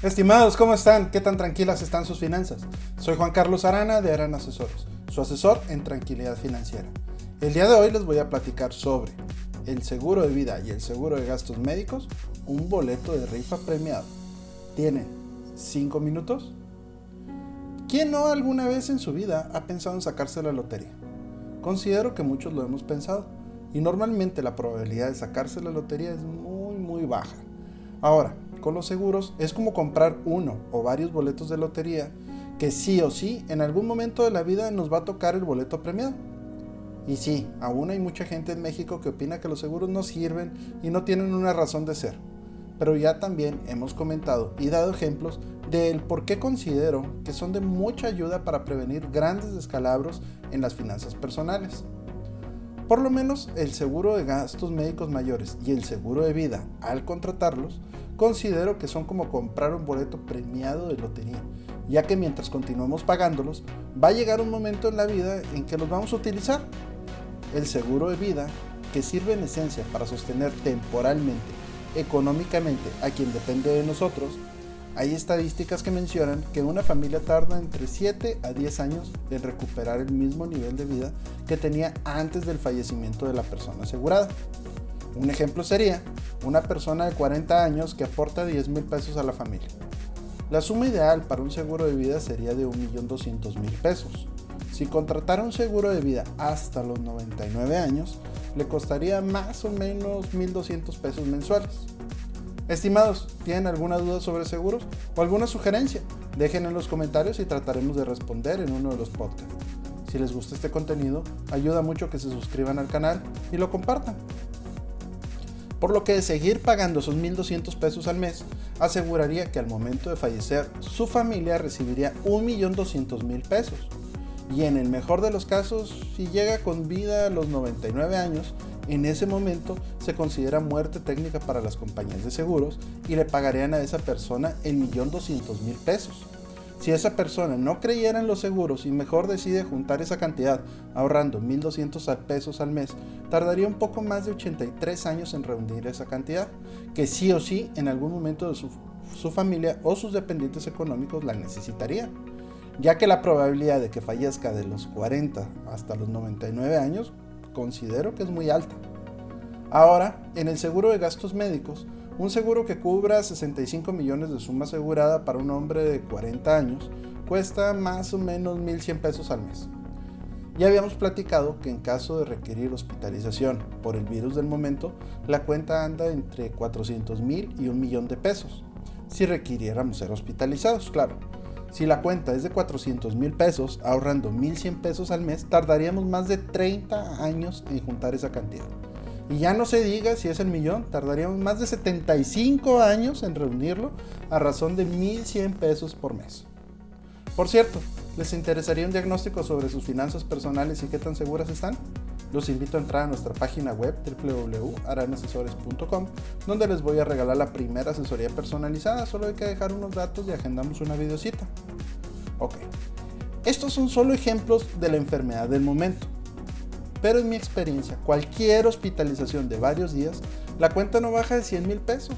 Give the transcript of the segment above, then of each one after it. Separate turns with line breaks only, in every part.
Estimados, ¿cómo están? ¿Qué tan tranquilas están sus finanzas? Soy Juan Carlos Arana de Arana Asesores, su asesor en tranquilidad financiera. El día de hoy les voy a platicar sobre el seguro de vida y el seguro de gastos médicos, un boleto de rifa premiado. ¿Tienen 5 minutos? ¿Quién no alguna vez en su vida ha pensado en sacarse la lotería? Considero que muchos lo hemos pensado y normalmente la probabilidad de sacarse la lotería es muy muy baja. Ahora, con los seguros es como comprar uno o varios boletos de lotería que sí o sí en algún momento de la vida nos va a tocar el boleto premiado. Y sí, aún hay mucha gente en México que opina que los seguros no sirven y no tienen una razón de ser. Pero ya también hemos comentado y dado ejemplos del por qué considero que son de mucha ayuda para prevenir grandes descalabros en las finanzas personales. Por lo menos el seguro de gastos médicos mayores y el seguro de vida, al contratarlos, considero que son como comprar un boleto premiado de lotería, ya que mientras continuemos pagándolos, va a llegar un momento en la vida en que los vamos a utilizar. El seguro de vida, que sirve en esencia para sostener temporalmente, económicamente a quien depende de nosotros, hay estadísticas que mencionan que una familia tarda entre 7 a 10 años en recuperar el mismo nivel de vida que tenía antes del fallecimiento de la persona asegurada. Un ejemplo sería una persona de 40 años que aporta 10 mil pesos a la familia. La suma ideal para un seguro de vida sería de 1.200.000 pesos. Si contratara un seguro de vida hasta los 99 años, le costaría más o menos 1.200 pesos mensuales. Estimados, ¿tienen alguna duda sobre seguros o alguna sugerencia? Dejen en los comentarios y trataremos de responder en uno de los podcasts. Si les gusta este contenido, ayuda mucho que se suscriban al canal y lo compartan. Por lo que seguir pagando esos 1.200 pesos al mes, aseguraría que al momento de fallecer, su familia recibiría 1.200.000 pesos. Y en el mejor de los casos, si llega con vida a los 99 años, en ese momento se considera muerte técnica para las compañías de seguros y le pagarían a esa persona el millón doscientos mil pesos. Si esa persona no creyera en los seguros y mejor decide juntar esa cantidad ahorrando 1.200 pesos al mes, tardaría un poco más de 83 años en reunir esa cantidad, que sí o sí en algún momento de su, familia o sus dependientes económicos la necesitaría, ya que la probabilidad de que fallezca de los 40 hasta los 99 años considero que es muy alta. Ahora, en el seguro de gastos médicos, un seguro que cubra 65 millones de suma asegurada para un hombre de 40 años cuesta más o menos 1.100 pesos al mes. Ya habíamos platicado que en caso de requerir hospitalización por el virus del momento, la cuenta anda entre 400 mil y un millón de pesos, si requiriéramos ser hospitalizados, claro. Si la cuenta es de 400 mil pesos, ahorrando 1100 pesos al mes, tardaríamos más de 30 años en juntar esa cantidad. Y ya no se diga si es el millón, tardaríamos más de 75 años en reunirlo a razón de 1100 pesos por mes. Por cierto, ¿les interesaría un diagnóstico sobre sus finanzas personales y qué tan seguras están? Los invito a entrar a nuestra página web www.aranasesores.com donde les voy a regalar la primera asesoría personalizada. Solo hay que dejar unos datos y agendamos una videocita. Ok, estos son solo ejemplos de la enfermedad del momento. Pero en mi experiencia, cualquier hospitalización de varios días, la cuenta no baja de 100 mil pesos.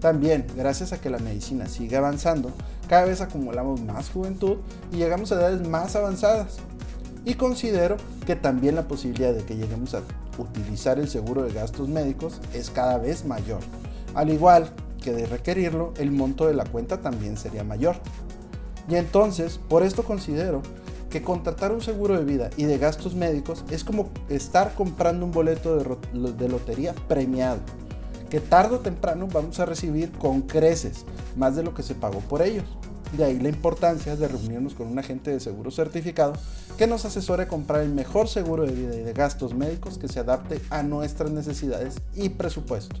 También, gracias a que la medicina sigue avanzando, cada vez acumulamos más juventud y llegamos a edades más avanzadas y considero que también la posibilidad de que lleguemos a utilizar el seguro de gastos médicos es cada vez mayor. Al igual que de requerirlo, el monto de la cuenta también sería mayor. Y entonces, por esto considero que contratar un seguro de vida y de gastos médicos es como estar comprando un boleto de, lotería premiado, que tarde o temprano vamos a recibir con creces más de lo que se pagó por ellos. De ahí la importancia de reunirnos con un agente de seguro certificado que nos asesore a comprar el mejor seguro de vida y de gastos médicos que se adapte a nuestras necesidades y presupuestos.